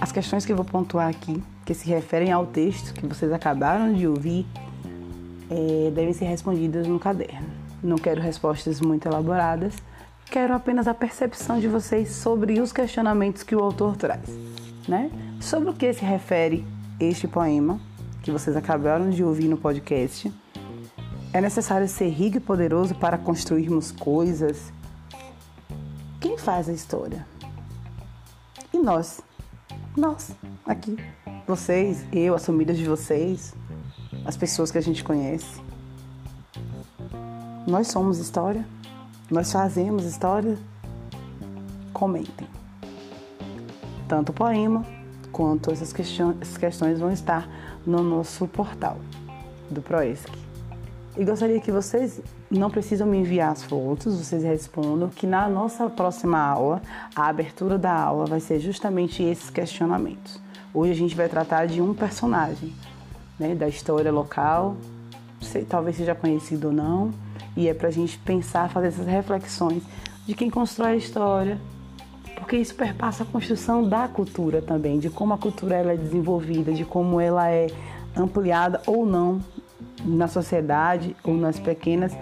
As questões que eu vou pontuar aqui, que se referem ao texto que vocês acabaram de ouvir, é, devem ser respondidas no caderno. Não quero respostas muito elaboradas, quero apenas a percepção de vocês sobre os questionamentos que o autor traz. Né? Sobre o que se refere este poema, que vocês acabaram de ouvir no podcast. É necessário ser rico e poderoso para construirmos coisas. Quem faz a história? E nós? Nós, aqui. Vocês, eu, as famílias de vocês, as pessoas que a gente conhece. Nós somos história. Nós fazemos história. Comentem. Tanto o poema quanto essas questões vão estar no nosso portal do Proesc. E gostaria que vocês não precisam me enviar as fotos, vocês respondam que na nossa próxima aula, a abertura da aula vai ser justamente esses questionamentos. Hoje a gente vai tratar de um personagem, né, da história local, talvez seja conhecido ou não, e é para a gente pensar, fazer essas reflexões de quem constrói a história, porque isso perpassa a construção da cultura também, de como a cultura ela é desenvolvida, de como ela é ampliada ou não na sociedade ou nas pequenas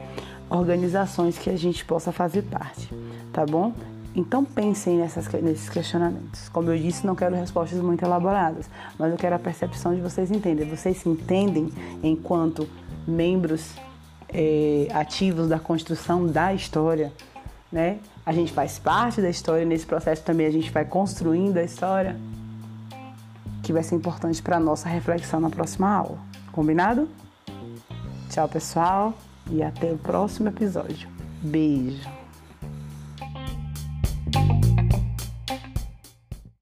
organizações que a gente possa fazer parte, tá bom? Então pensem nessas, nesses questionamentos. Como eu disse, não quero respostas muito elaboradas, mas eu quero a percepção de vocês entenderem. Vocês se entendem enquanto membros é, ativos da construção da história, né? A gente faz parte da história, nesse processo também a gente vai construindo a história, que vai ser importante para a nossa reflexão na próxima aula. Combinado? Tchau, pessoal, e até o próximo episódio. Beijo!